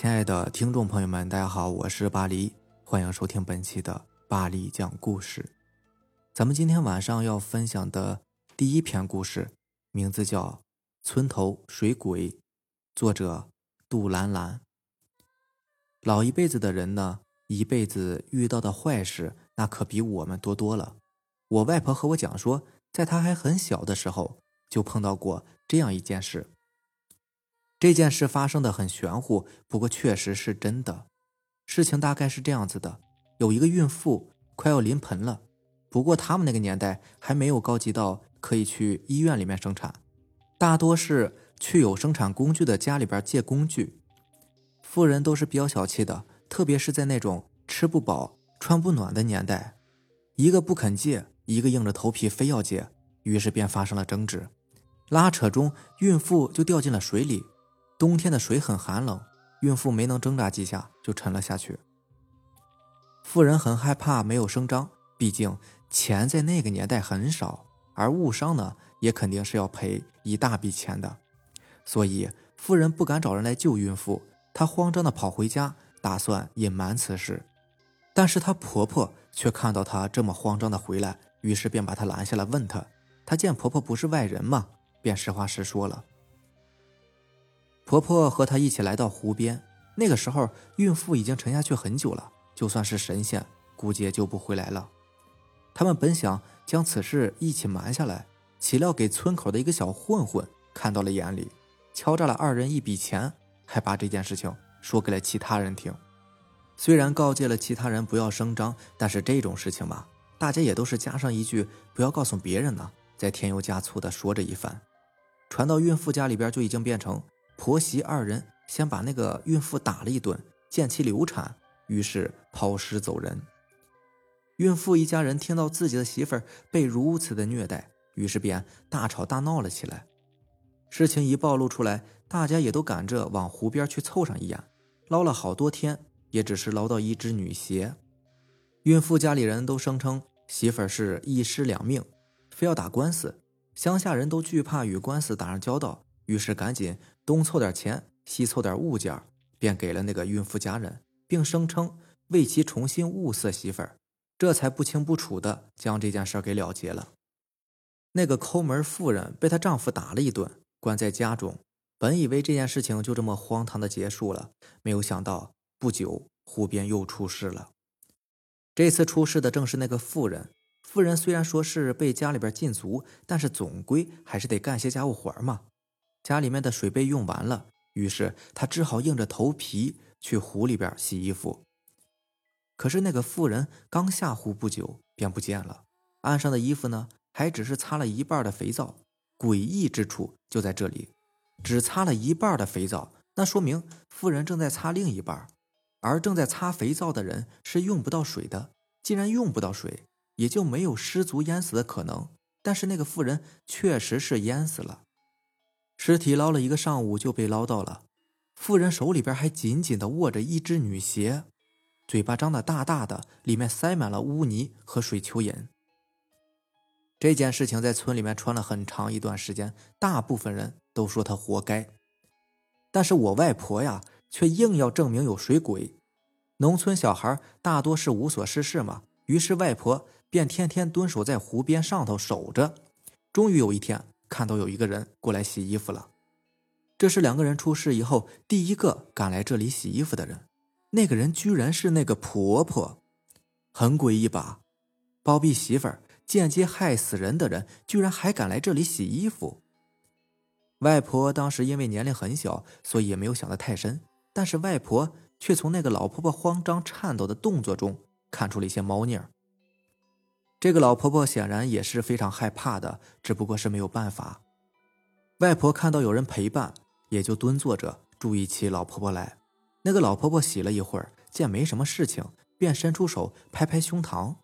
亲爱的听众朋友们，大家好，我是巴黎，欢迎收听本期的巴黎讲故事。咱们今天晚上要分享的第一篇故事，名字叫《村头水鬼》，作者杜兰兰。老一辈子的人呢，一辈子遇到的坏事那可比我们多多了。我外婆和我讲说，在她还很小的时候，就碰到过这样一件事。这件事发生的很玄乎，不过确实是真的。事情大概是这样子的：有一个孕妇快要临盆了，不过他们那个年代还没有高级到可以去医院里面生产，大多是去有生产工具的家里边借工具。富人都是比较小气的，特别是在那种吃不饱穿不暖的年代，一个不肯借，一个硬着头皮非要借，于是便发生了争执，拉扯中孕妇就掉进了水里。冬天的水很寒冷，孕妇没能挣扎几下就沉了下去。妇人很害怕，没有声张，毕竟钱在那个年代很少，而误伤呢也肯定是要赔一大笔钱的，所以妇人不敢找人来救孕妇，她慌张的跑回家，打算隐瞒此事。但是她婆婆却看到她这么慌张的回来，于是便把她拦下来，问她，她见婆婆不是外人嘛，便实话实说了。婆婆和她一起来到湖边，那个时候孕妇已经沉下去很久了，就算是神仙，估计也救不回来了。他们本想将此事一起瞒下来，岂料给村口的一个小混混看到了眼里，敲诈了二人一笔钱，还把这件事情说给了其他人听。虽然告诫了其他人不要声张，但是这种事情嘛，大家也都是加上一句“不要告诉别人呢”，再添油加醋的说着一番，传到孕妇家里边就已经变成。婆媳二人先把那个孕妇打了一顿，见其流产，于是抛尸走人。孕妇一家人听到自己的媳妇儿被如此的虐待，于是便大吵大闹了起来。事情一暴露出来，大家也都赶着往湖边去凑上一眼，捞了好多天，也只是捞到一只女鞋。孕妇家里人都声称媳妇儿是一尸两命，非要打官司。乡下人都惧怕与官司打上交道。于是赶紧东凑点钱，西凑点物件，便给了那个孕妇家人，并声称为其重新物色媳妇儿，这才不清不楚的将这件事给了结了。那个抠门妇人被她丈夫打了一顿，关在家中。本以为这件事情就这么荒唐的结束了，没有想到不久湖边又出事了。这次出事的正是那个妇人。妇人虽然说是被家里边禁足，但是总归还是得干些家务活嘛。家里面的水被用完了，于是他只好硬着头皮去湖里边洗衣服。可是那个妇人刚下湖不久便不见了，岸上的衣服呢，还只是擦了一半的肥皂。诡异之处就在这里，只擦了一半的肥皂，那说明妇人正在擦另一半，而正在擦肥皂的人是用不到水的。既然用不到水，也就没有失足淹死的可能。但是那个妇人确实是淹死了。尸体捞了一个上午就被捞到了，妇人手里边还紧紧地握着一只女鞋，嘴巴张得大大的，里面塞满了污泥和水蚯蚓。这件事情在村里面传了很长一段时间，大部分人都说他活该，但是我外婆呀，却硬要证明有水鬼。农村小孩大多是无所事事嘛，于是外婆便天天蹲守在湖边上头守着。终于有一天。看到有一个人过来洗衣服了，这是两个人出事以后第一个赶来这里洗衣服的人。那个人居然是那个婆婆，很诡异吧？包庇媳妇儿、间接害死人的人，居然还敢来这里洗衣服。外婆当时因为年龄很小，所以也没有想得太深。但是外婆却从那个老婆婆慌张颤抖的动作中看出了一些猫腻儿。这个老婆婆显然也是非常害怕的，只不过是没有办法。外婆看到有人陪伴，也就蹲坐着注意起老婆婆来。那个老婆婆洗了一会儿，见没什么事情，便伸出手拍拍胸膛。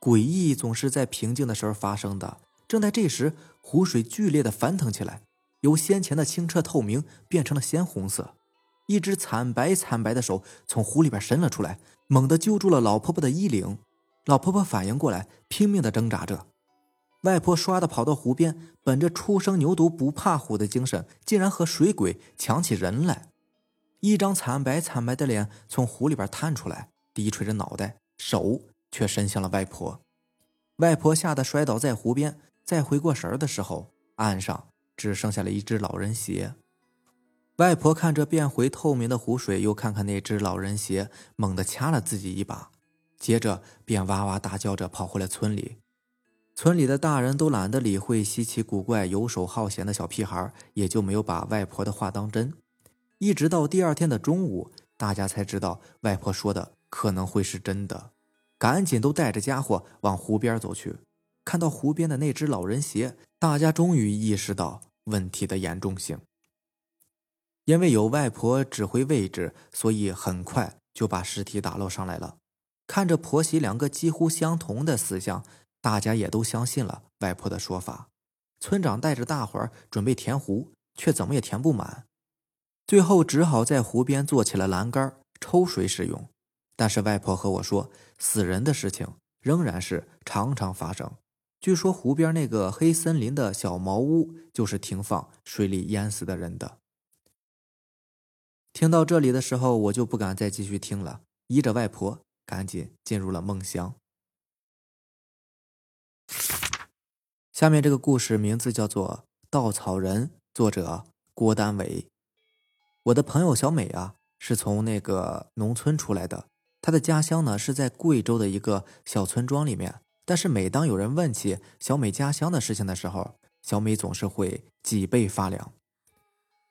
诡异总是在平静的时候发生的。正在这时，湖水剧烈的翻腾起来，由先前的清澈透明变成了鲜红色。一只惨白惨白的手从湖里边伸了出来，猛地揪住了老婆婆的衣领。老婆婆反应过来，拼命的挣扎着。外婆唰的跑到湖边，本着初生牛犊不怕虎的精神，竟然和水鬼抢起人来。一张惨白惨白的脸从湖里边探出来，低垂着脑袋，手却伸向了外婆。外婆吓得摔倒在湖边，再回过神儿的时候，岸上只剩下了一只老人鞋。外婆看着变回透明的湖水，又看看那只老人鞋，猛地掐了自己一把，接着便哇哇大叫着跑回了村里。村里的大人都懒得理会稀奇古怪、游手好闲的小屁孩，也就没有把外婆的话当真。一直到第二天的中午，大家才知道外婆说的可能会是真的，赶紧都带着家伙往湖边走去。看到湖边的那只老人鞋，大家终于意识到问题的严重性。因为有外婆指挥位置，所以很快就把尸体打捞上来了。看着婆媳两个几乎相同的死相。大家也都相信了外婆的说法，村长带着大伙儿准备填湖，却怎么也填不满，最后只好在湖边做起了栏杆抽水使用。但是外婆和我说，死人的事情仍然是常常发生。据说湖边那个黑森林的小茅屋就是停放水里淹死的人的。听到这里的时候，我就不敢再继续听了，依着外婆赶紧进入了梦乡。下面这个故事名字叫做《稻草人》，作者郭丹伟。我的朋友小美啊，是从那个农村出来的，她的家乡呢是在贵州的一个小村庄里面。但是每当有人问起小美家乡的事情的时候，小美总是会脊背发凉，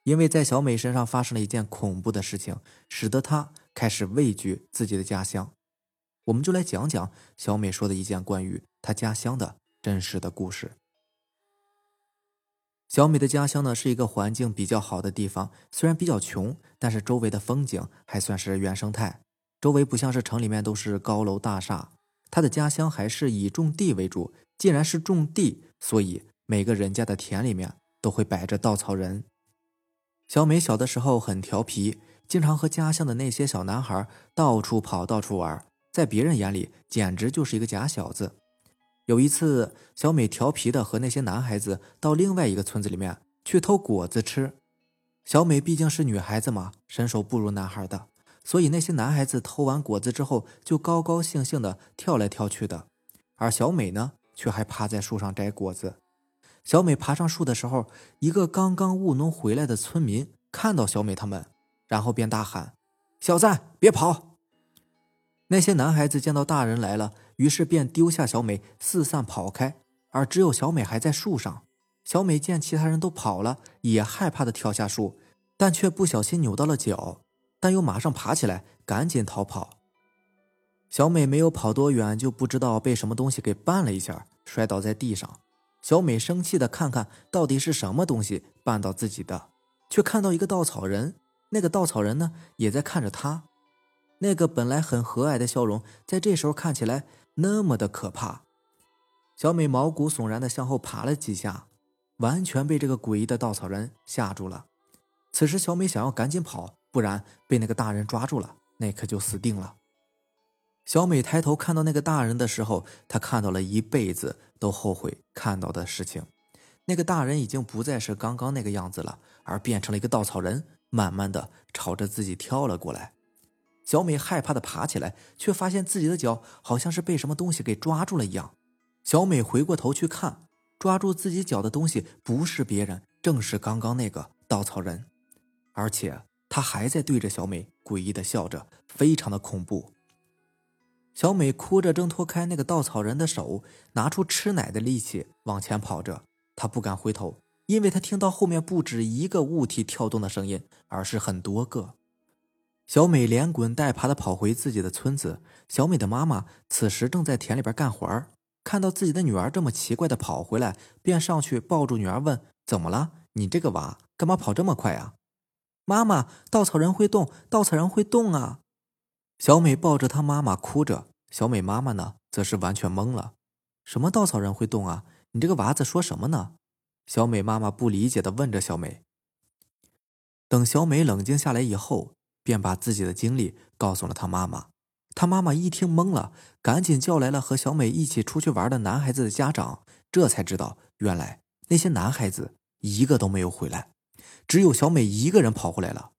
因为在小美身上发生了一件恐怖的事情，使得她开始畏惧自己的家乡。我们就来讲讲小美说的一件关于她家乡的。真实的故事。小美的家乡呢，是一个环境比较好的地方，虽然比较穷，但是周围的风景还算是原生态。周围不像是城里面都是高楼大厦，她的家乡还是以种地为主。既然是种地，所以每个人家的田里面都会摆着稻草人。小美小的时候很调皮，经常和家乡的那些小男孩到处跑，到处玩，在别人眼里简直就是一个假小子。有一次，小美调皮的和那些男孩子到另外一个村子里面去偷果子吃。小美毕竟是女孩子嘛，身手不如男孩的，所以那些男孩子偷完果子之后就高高兴兴的跳来跳去的，而小美呢，却还趴在树上摘果子。小美爬上树的时候，一个刚刚务农回来的村民看到小美他们，然后便大喊：“小子，别跑！”那些男孩子见到大人来了。于是便丢下小美，四散跑开，而只有小美还在树上。小美见其他人都跑了，也害怕的跳下树，但却不小心扭到了脚，但又马上爬起来，赶紧逃跑。小美没有跑多远，就不知道被什么东西给绊了一下，摔倒在地上。小美生气的看看到底是什么东西绊到自己的，却看到一个稻草人，那个稻草人呢，也在看着她。那个本来很和蔼的笑容，在这时候看起来。那么的可怕，小美毛骨悚然的向后爬了几下，完全被这个诡异的稻草人吓住了。此时，小美想要赶紧跑，不然被那个大人抓住了，那可就死定了。小美抬头看到那个大人的时候，她看到了一辈子都后悔看到的事情。那个大人已经不再是刚刚那个样子了，而变成了一个稻草人，慢慢的朝着自己跳了过来。小美害怕的爬起来，却发现自己的脚好像是被什么东西给抓住了一样。小美回过头去看，抓住自己脚的东西不是别人，正是刚刚那个稻草人，而且他还在对着小美诡异的笑着，非常的恐怖。小美哭着挣脱开那个稻草人的手，拿出吃奶的力气往前跑着。她不敢回头，因为她听到后面不止一个物体跳动的声音，而是很多个。小美连滚带爬的跑回自己的村子。小美的妈妈此时正在田里边干活儿，看到自己的女儿这么奇怪的跑回来，便上去抱住女儿问：“怎么了？你这个娃干嘛跑这么快啊？”妈妈，稻草人会动，稻草人会动啊！小美抱着她妈妈哭着。小美妈妈呢，则是完全懵了：“什么稻草人会动啊？你这个娃子说什么呢？”小美妈妈不理解的问着小美。等小美冷静下来以后。便把自己的经历告诉了他妈妈，他妈妈一听懵了，赶紧叫来了和小美一起出去玩的男孩子的家长，这才知道原来那些男孩子一个都没有回来，只有小美一个人跑回来了。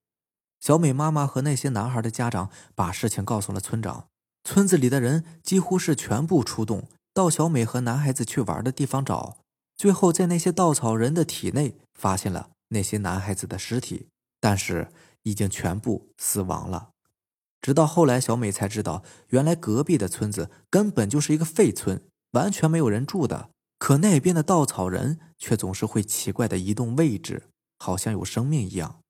小美妈妈和那些男孩的家长把事情告诉了村长，村子里的人几乎是全部出动，到小美和男孩子去玩的地方找。最后，在那些稻草人的体内发现了那些男孩子的尸体，但是已经全部死亡了。直到后来，小美才知道，原来隔壁的村子根本就是一个废村，完全没有人住的。可那边的稻草人却总是会奇怪的移动位置，好像有生命一样。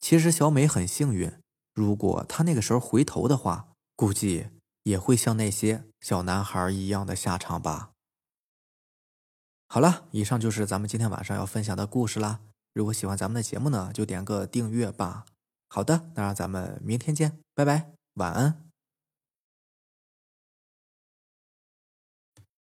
其实小美很幸运，如果她那个时候回头的话，估计也会像那些小男孩一样的下场吧。好了，以上就是咱们今天晚上要分享的故事啦。如果喜欢咱们的节目呢，就点个订阅吧。好的，那让咱们明天见，拜拜，晚安。